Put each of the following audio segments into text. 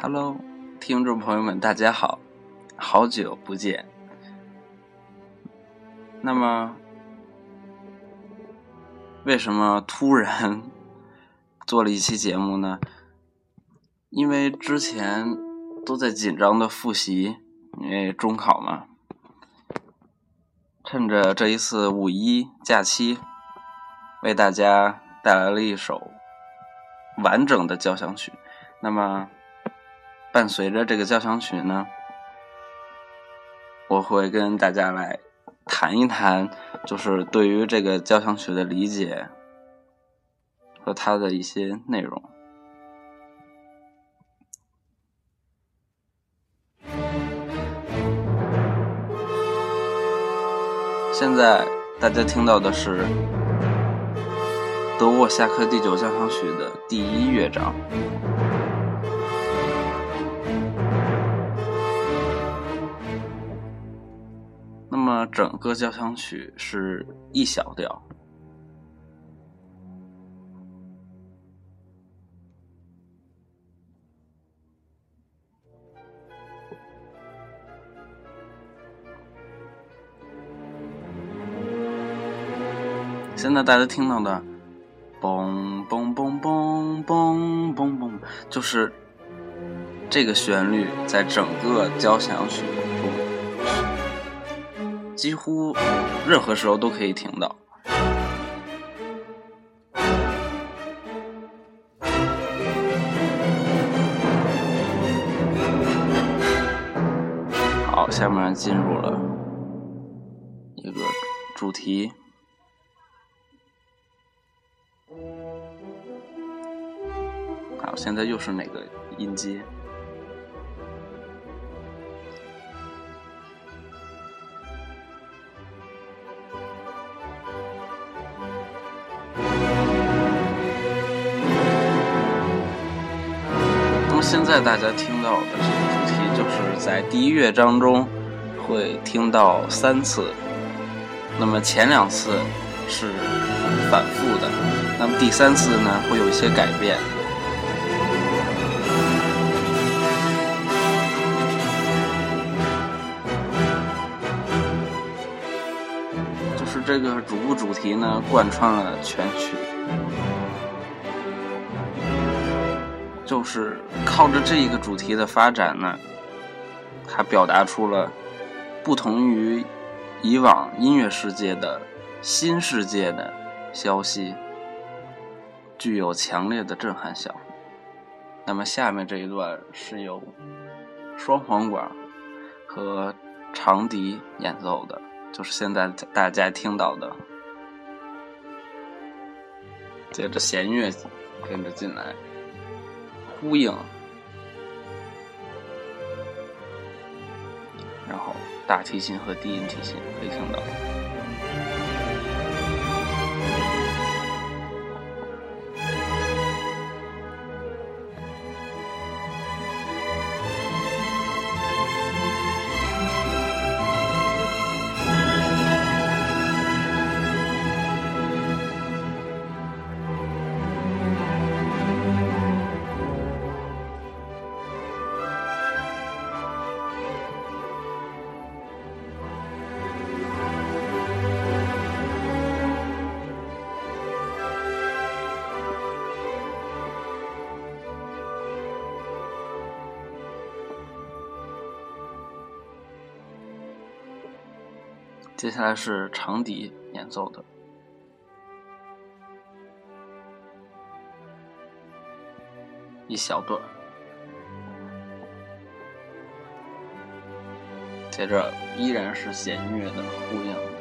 Hello，听众朋友们，大家好，好久不见。那么，为什么突然做了一期节目呢？因为之前都在紧张的复习，因为中考嘛。趁着这一次五一假期，为大家带来了一首完整的交响曲。那么。伴随着这个交响曲呢，我会跟大家来谈一谈，就是对于这个交响曲的理解和它的一些内容。现在大家听到的是德沃夏克第九交响曲的第一乐章。整个交响曲是 E 小调。现在大家听到的，嘣嘣嘣嘣嘣嘣嘣，就是这个旋律在整个交响曲。几乎任何时候都可以听到。好，下面进入了一个主题。好，现在又是哪个音阶？在大家听到的这个主题，就是在第一乐章中会听到三次，那么前两次是反复的，那么第三次呢会有一些改变，就是这个主部主题呢贯穿了全曲。就是靠着这一个主题的发展呢，它表达出了不同于以往音乐世界的新世界的消息，具有强烈的震撼效果。那么下面这一段是由双簧管和长笛演奏的，就是现在大家听到的。接着弦乐跟着进来。呼应，然后大提琴和低音提琴可以听到。接下来是长笛演奏的一小段，接着依然是弦乐的呼应。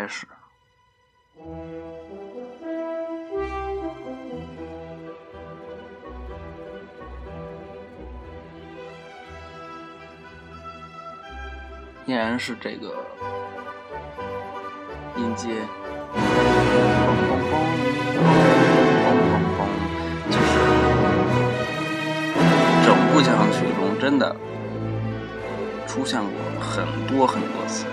开始，依然是这个音阶，就是整部交响曲中真的出现过很多很多次。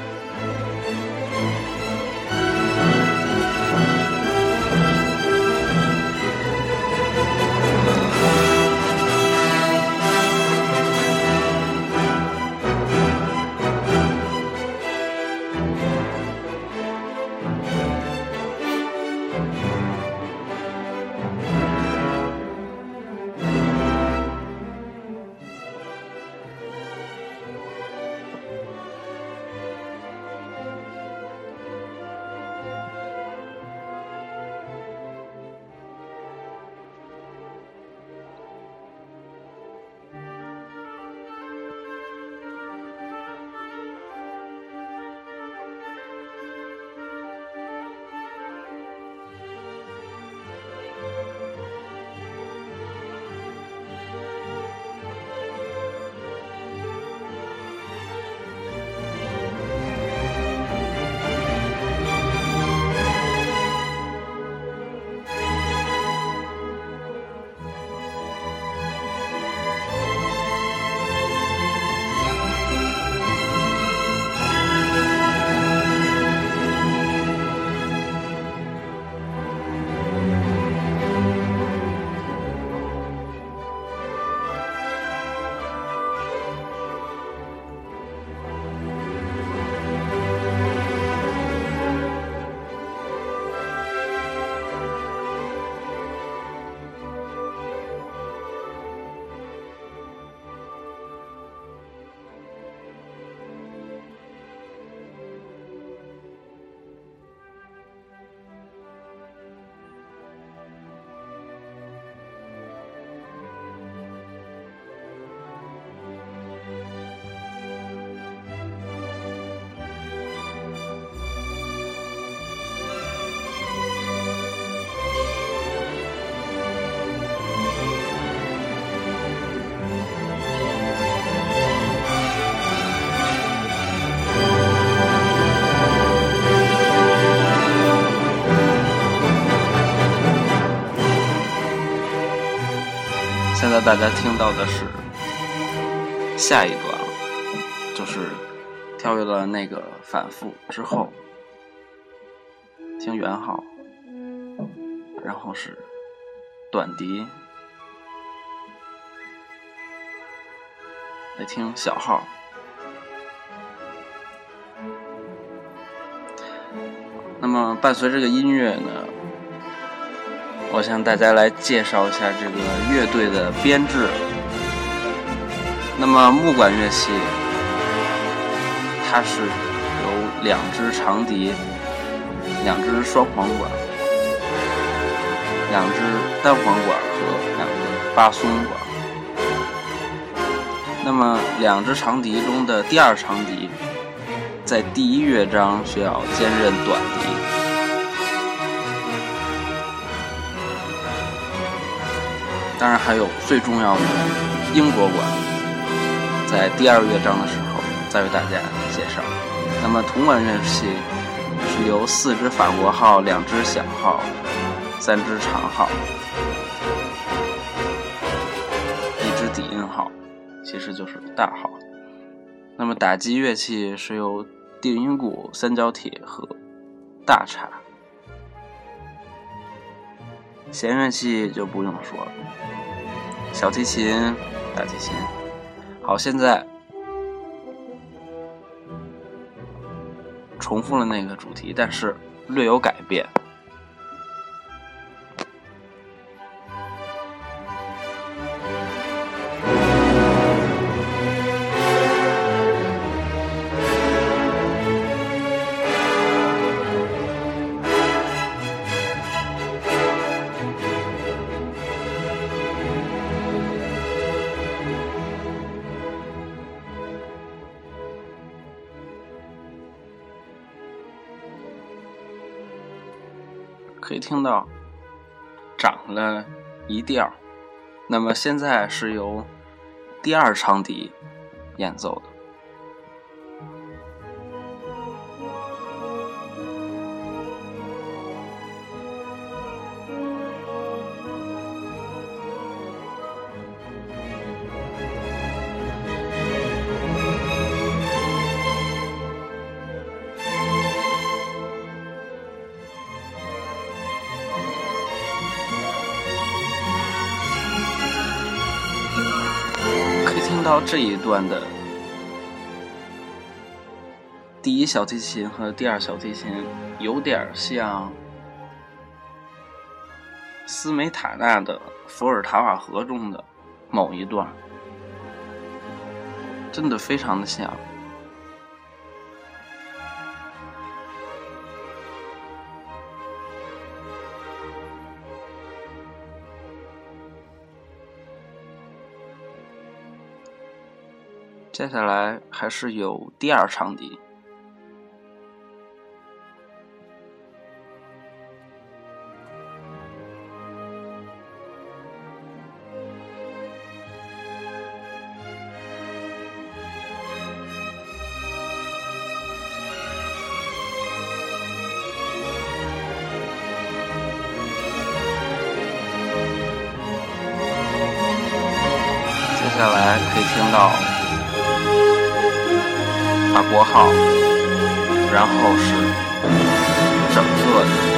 大家听到的是下一段了，就是跳跃了那个反复之后，听圆号，然后是短笛，来听小号。那么伴随这个音乐呢？我向大家来介绍一下这个乐队的编制。那么木管乐器，它是有两支长笛、两支双簧管、两支单簧管和两个巴松管。那么两支长笛中的第二长笛，在第一乐章需要兼任短笛。当然还有最重要的英国管，在第二乐章的时候再为大家介绍。那么铜管乐器是由四支法国号、两支小号、三支长号、一支底音号，其实就是大号。那么打击乐器是由定音鼓、三角铁和大镲。弦乐器就不用说了。小提琴、大提琴，好，现在重复了那个主题，但是略有改变。可以听到涨了一调，那么现在是由第二长笛演奏的。到这一段的第一小提琴和第二小提琴，有点像斯梅塔纳的《伏尔塔瓦河》中的某一段，真的非常的像。接下来还是有第二长笛。接下来可以听到。法国号，然后是整个的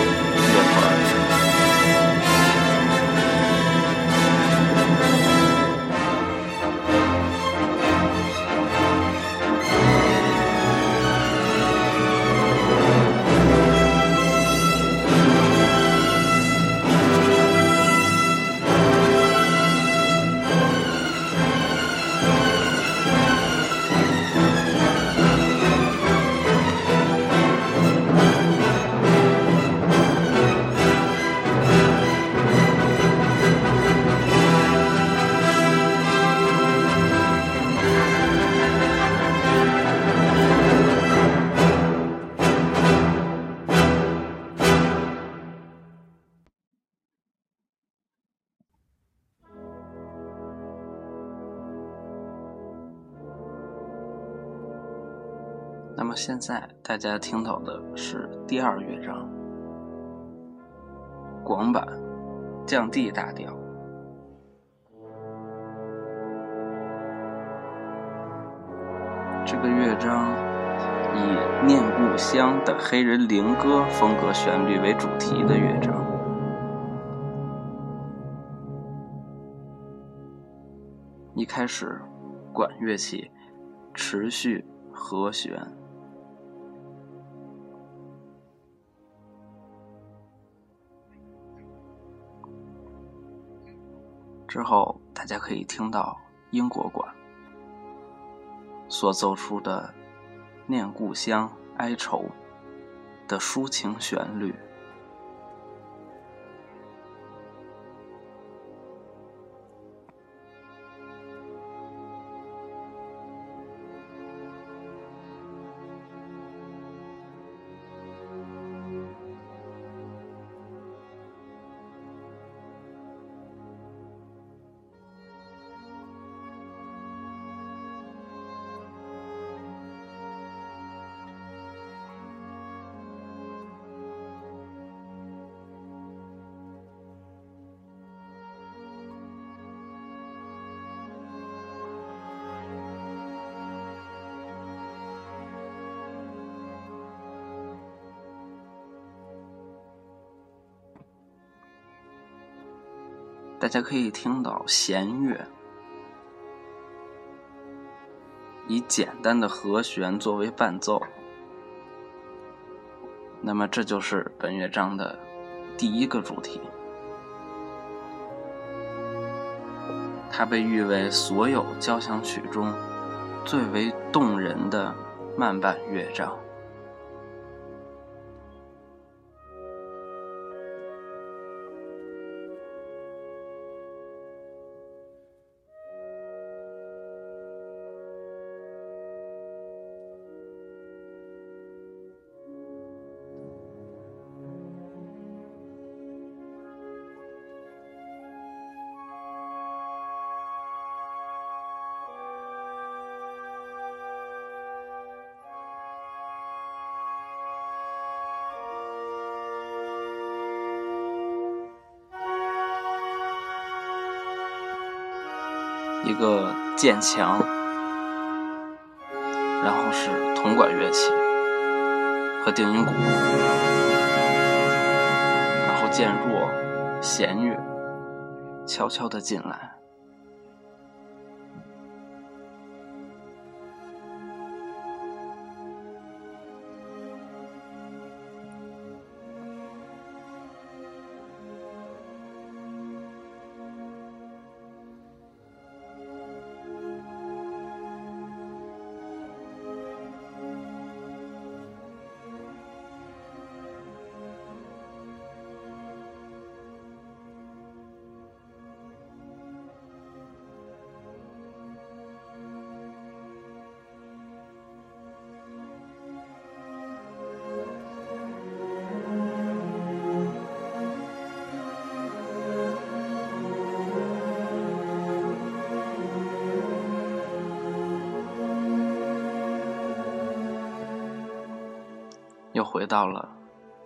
现在大家听到的是第二乐章，广板，降 D 大调。这个乐章以念故乡的黑人灵歌风格旋律为主题的乐章，一开始，管乐器持续和弦。之后，大家可以听到英国馆所奏出的念故乡、哀愁的抒情旋律。大家可以听到弦乐以简单的和弦作为伴奏，那么这就是本乐章的第一个主题，它被誉为所有交响曲中最为动人的慢板乐章。个渐强，然后是铜管乐器和定音鼓，然后渐弱，弦乐悄悄的进来，又回到了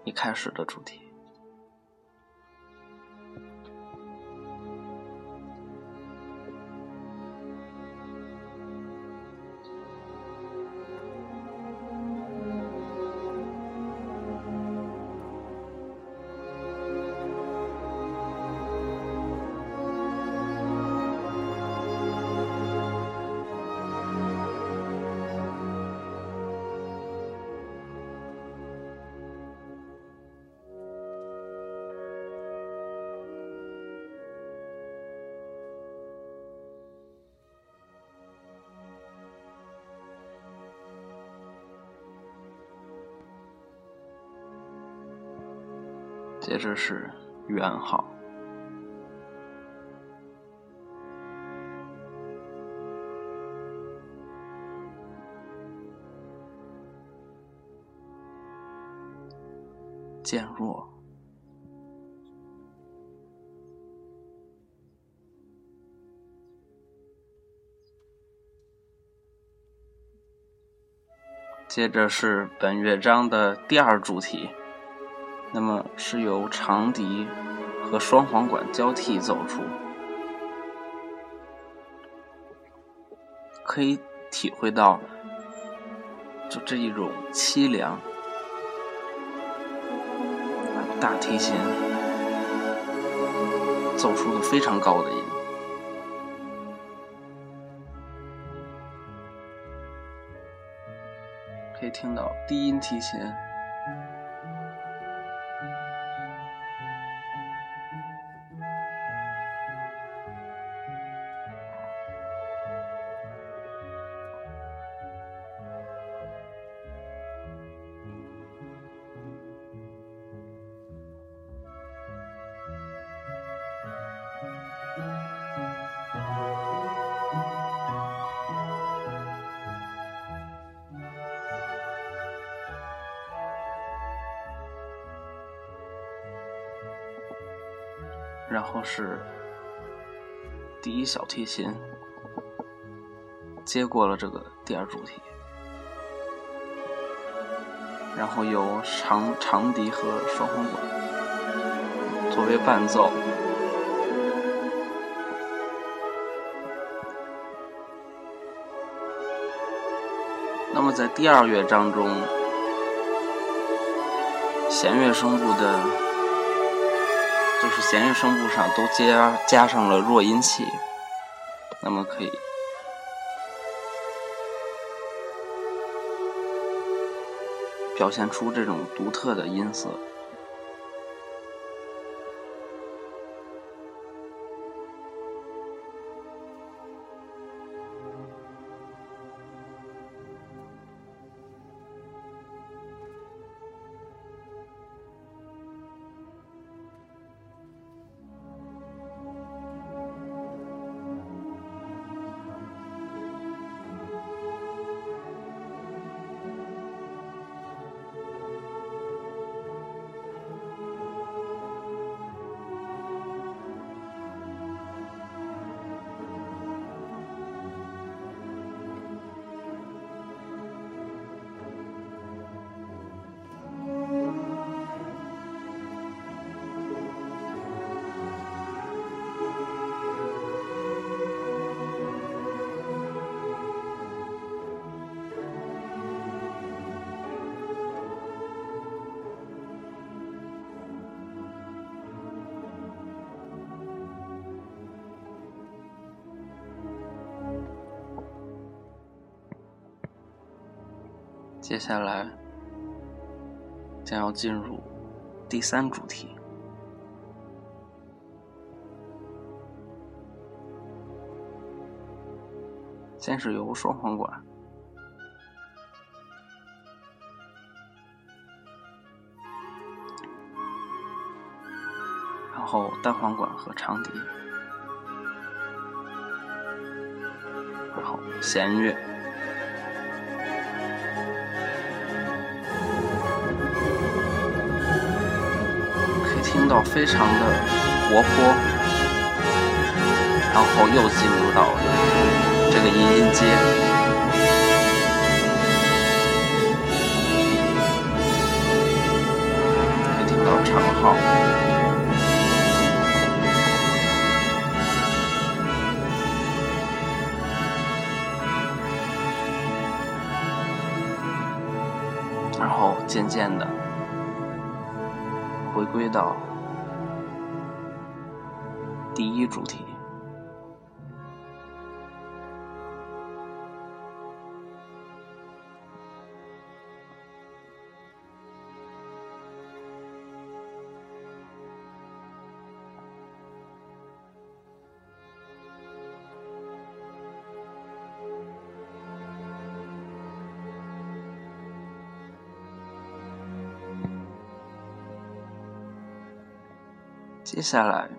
一开始的主题。接着是元号，渐弱，接着是本乐章的第二主题。那么是由长笛和双簧管交替奏出，可以体会到就这一种凄凉。大提琴奏出了非常高的音，可以听到低音提琴。后是第一小提琴接过了这个第二主题，然后由长长笛和双簧管作为伴奏。那么在第二乐章中，弦乐声部的。是弦乐声部上都加加上了弱音器，那么可以表现出这种独特的音色。接下来将要进入第三主题，先是由双簧管，然后单簧管和长笛，然后弦乐。到非常的活泼，然后又进入到这个音音阶。到长号。然后渐渐的回归到第一主题。接下来，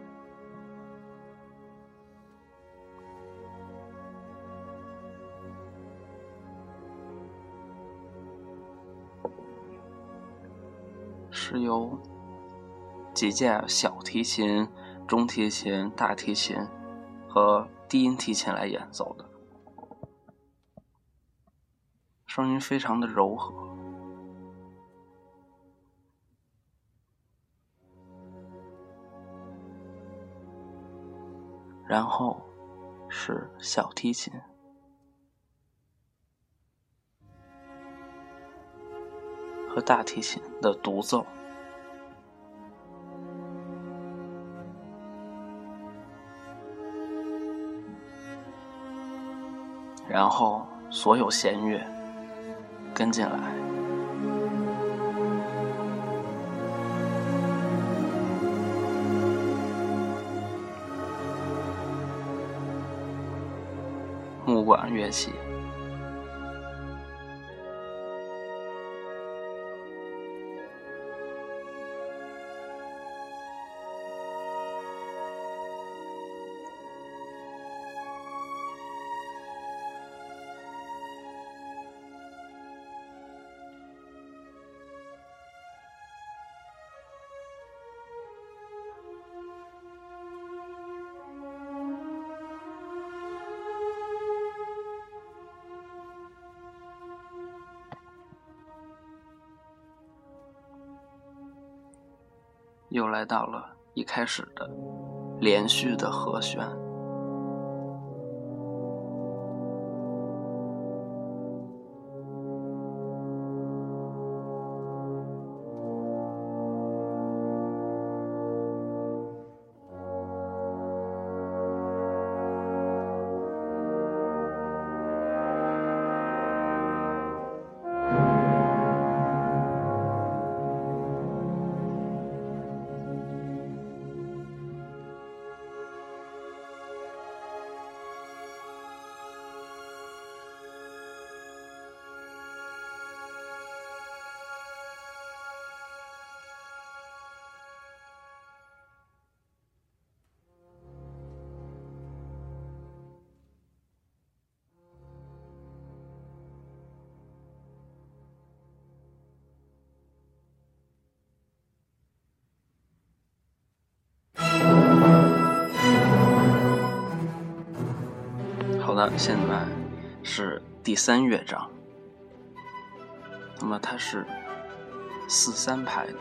由几架小提琴、中提琴、大提琴和低音提琴来演奏的，声音非常的柔和。然后是小提琴和大提琴的独奏，然后所有弦乐跟进来。木管乐器。来到了一开始的连续的和弦。好的，现在是第三乐章。那么它是四三拍的。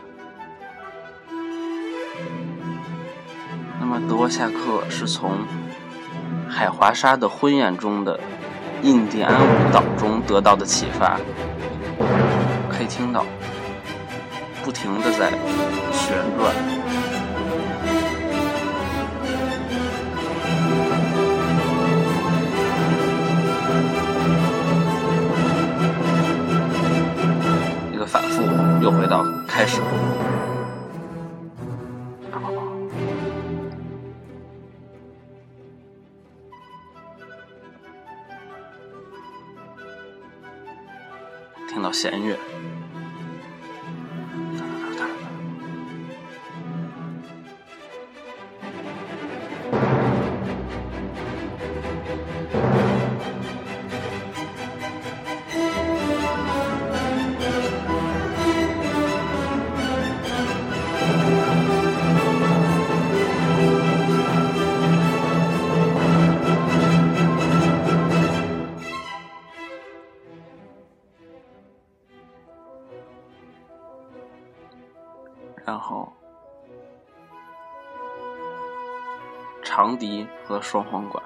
那么德沃夏克是从海华沙的婚宴中的印第安舞蹈中得到的启发，可以听到不停的在旋转。又回到开始，听到弦乐。笛和双簧管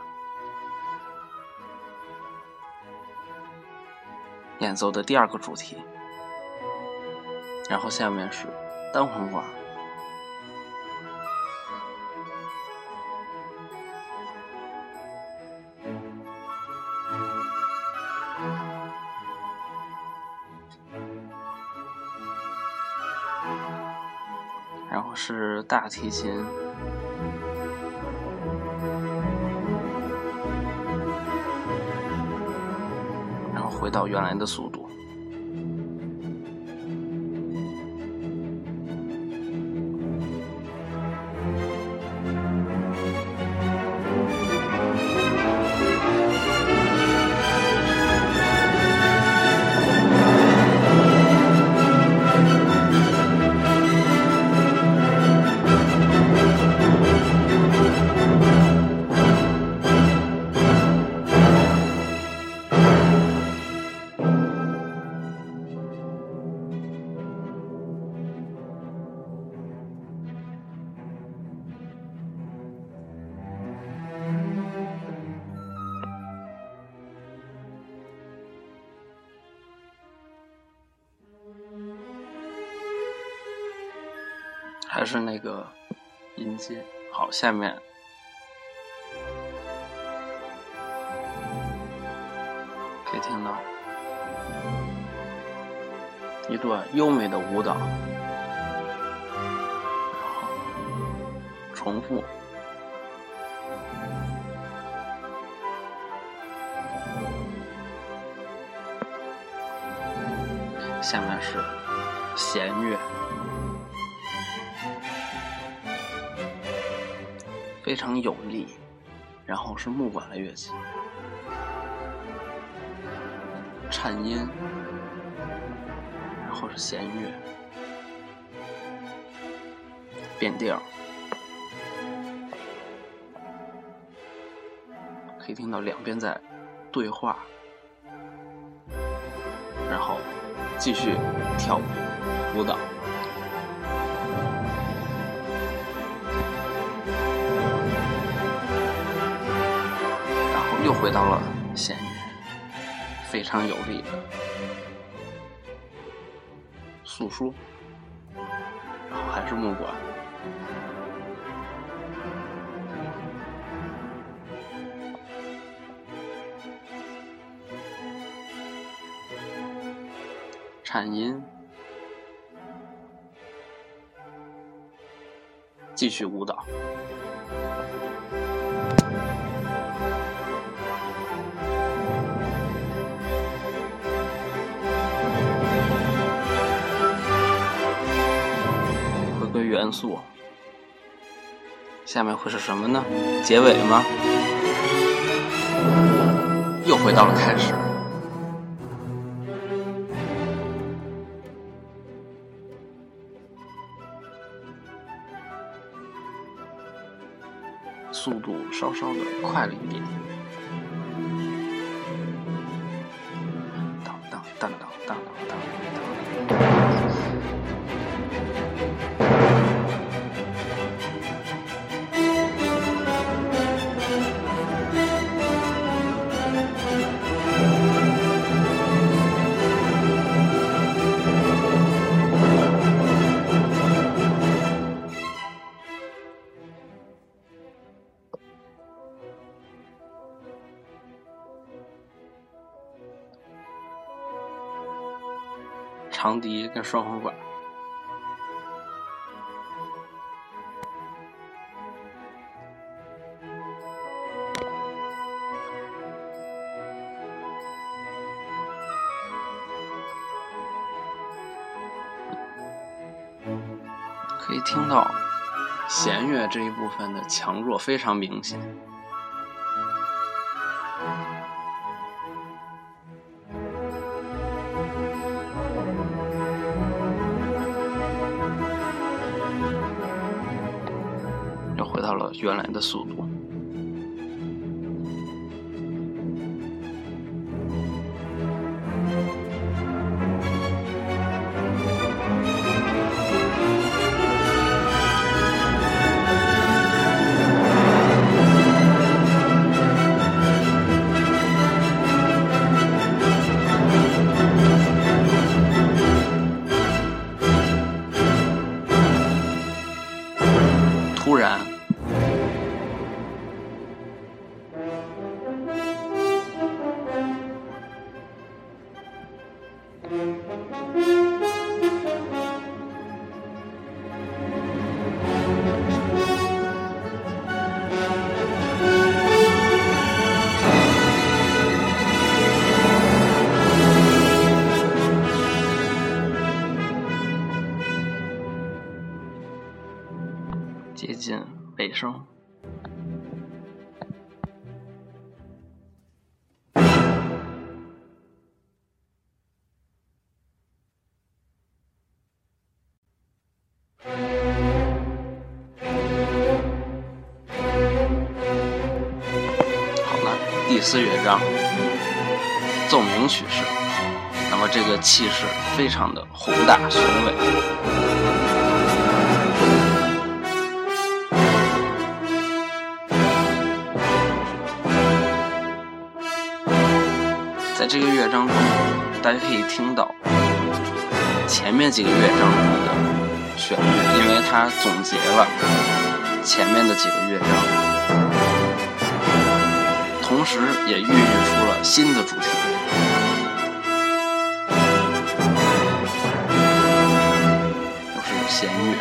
演奏的第二个主题，然后下面是单簧管。然后是大提琴，回到原来的速度。是那个音阶。好，下面可以听到一段优美的舞蹈，然后重复。下面是弦乐。非常有力，然后是木管的乐器，颤音，然后是弦乐，变调，可以听到两边在对话，然后继续跳舞舞蹈。回到了弦乐，非常有力的诉说，然后还是木管，颤音，继续舞蹈。元素，下面会是什么呢？结尾吗？又回到了开始，速度稍稍的快了一点。长笛跟双簧管，可以听到弦乐这一部分的强弱非常明显。原来的速度。突然非常的宏大雄伟。在这个乐章中，大家可以听到前面几个乐章的旋律，因为它总结了前面的几个乐章，同时也孕育出了新的主题，弦乐。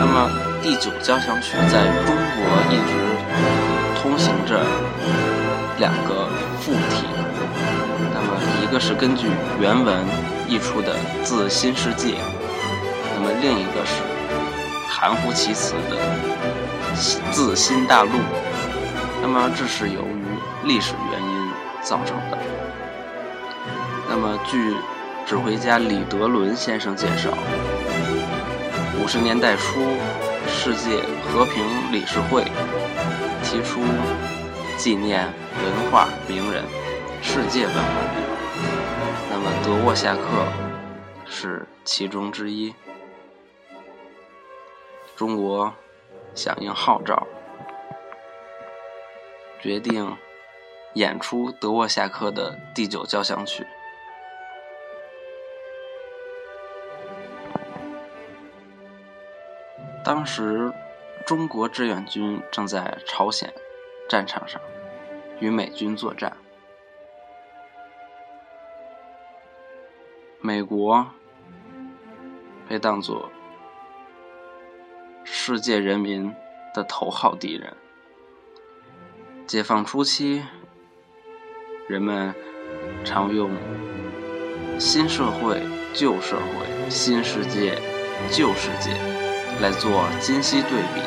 那么，《第九交响曲在中国一直通行着两个，一个是根据原文译出的《自新世界》，那么另一个是含糊其辞的《自新大陆》，那么这是由于历史原因造成的。那么据指挥家李德伦先生介绍，五十年代初。世界和平理事会提出纪念文化名人、世界文化名德沃夏克是其中之一。中国响应号召，决定演出德沃夏克的第九交响曲。当时，中国志愿军正在朝鲜战场上与美军作战。美国被当作世界人民的头号敌人。解放初期，人们常用“新社会”“旧社会”“新世界”“旧世界”。来做今昔对比。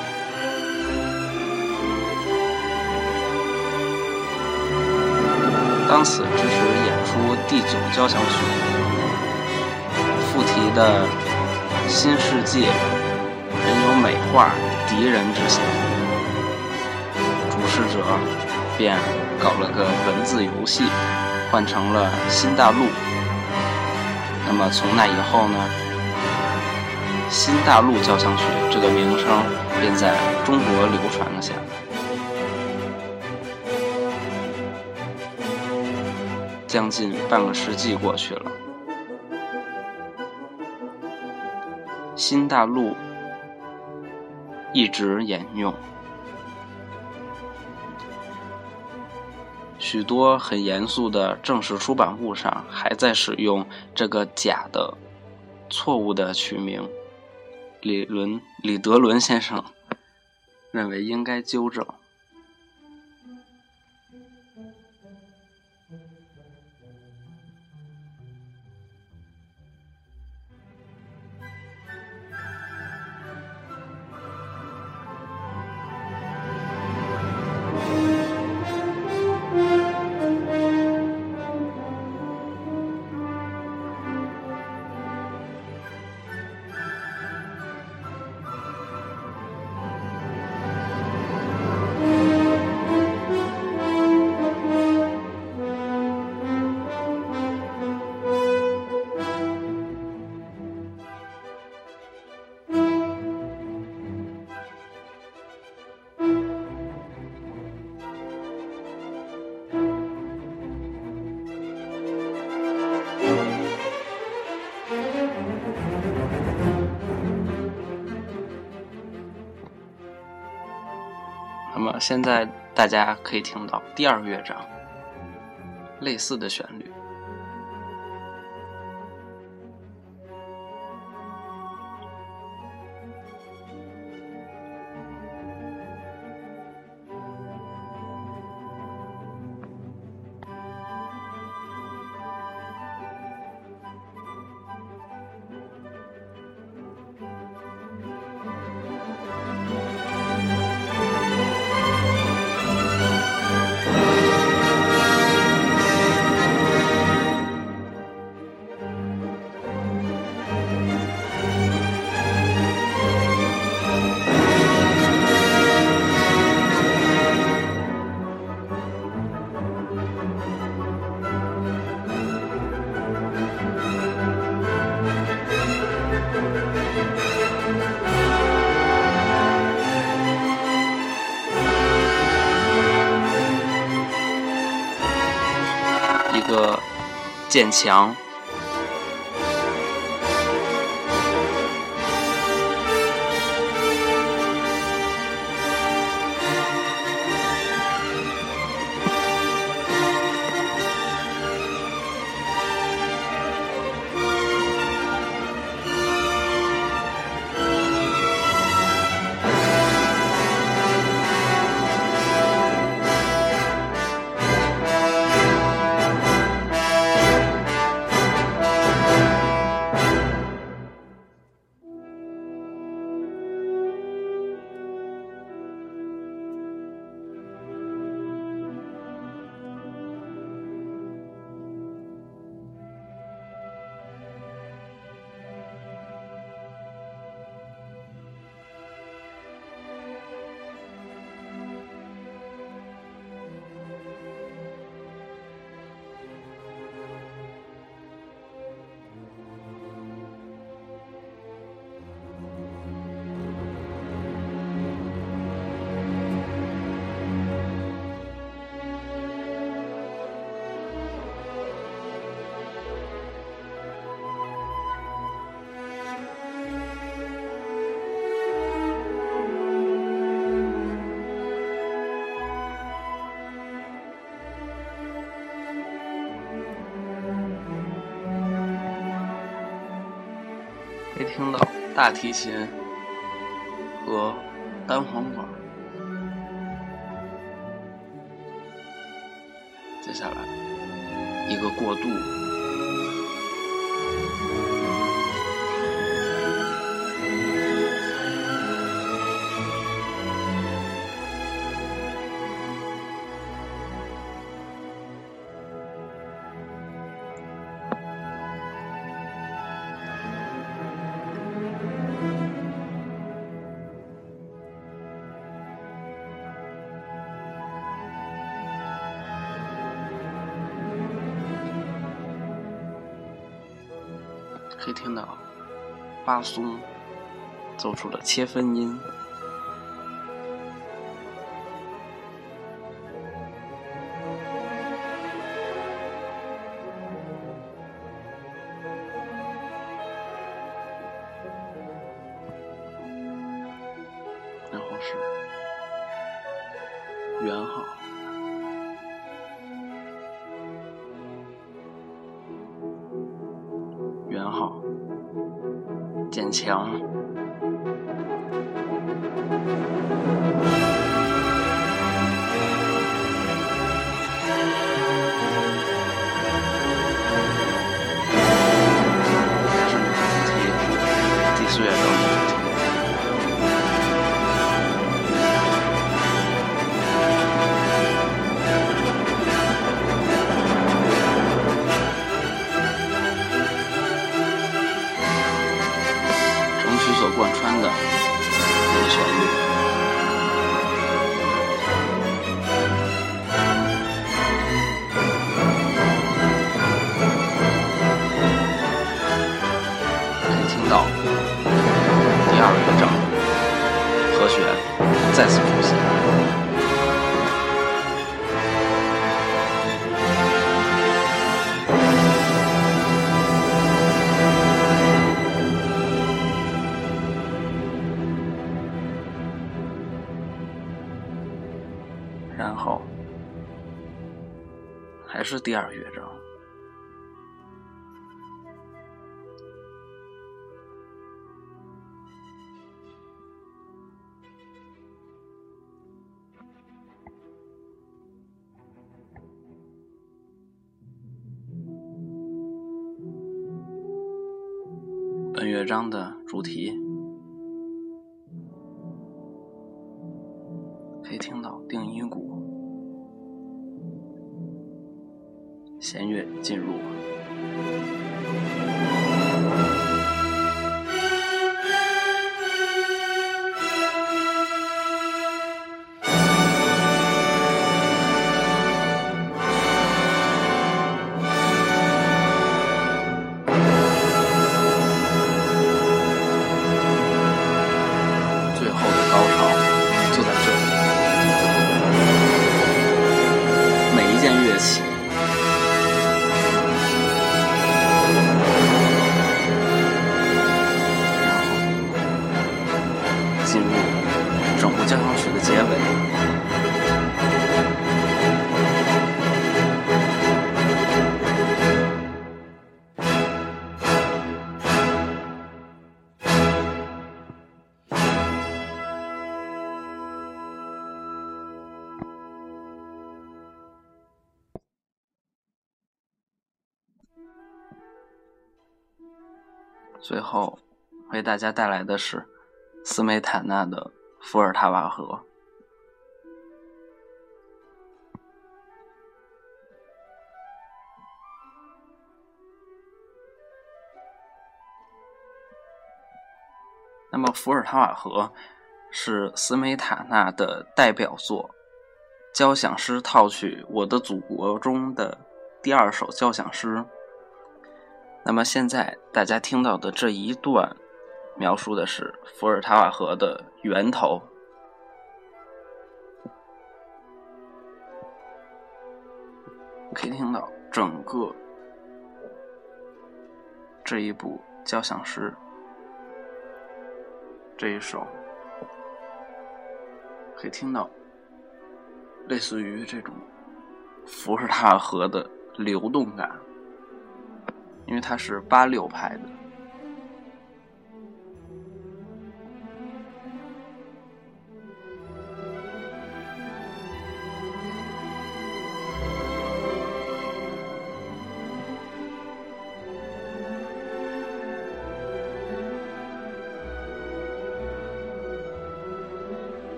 当此之时，演出第九交响曲，附题的新世界，人有美化敌人之嫌。主事者便搞了个文字游戏，换成了新大陆。那么从那以后呢？新大陆交响曲这个名称便在中国流传了下来。将近半个世纪过去了，新大陆一直沿用，许多很严肃的正式出版物上还在使用这个假的、错误的取名。李伦、李德伦先生认为应该纠正。现在大家可以听到第二乐章类似的旋律。渐强。大提琴和单簧管。接下来一个过渡。可以听到巴松奏出了切分音，再次出现。然后还是第二乐章。乐章的主题可以听到定音鼓，弦乐进入。进入整部交响曲的结尾。最后，为大家带来的是斯梅坦纳的《伏尔塔瓦河》。那么，《伏尔塔瓦河》是斯梅塔纳的代表作，交响诗套曲《我的祖国》中的第二首交响诗。那么现在大家听到的这一段，描述的是伏尔塔瓦河的源头。可以听到整个这一部交响诗，这一首，可以听到类似于这种伏尔塔河的流动感。因为它是八六拍的。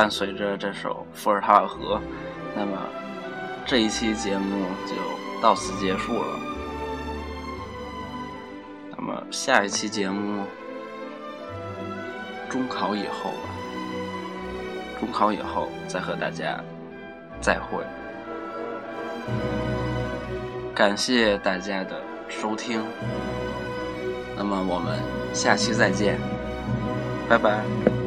伴随着这首《伏尔塔瓦河》，那么这一期节目就到此结束了。那么下一期节目，中考以后吧，中考以后再和大家再会。感谢大家的收听，那么我们下期再见，拜拜。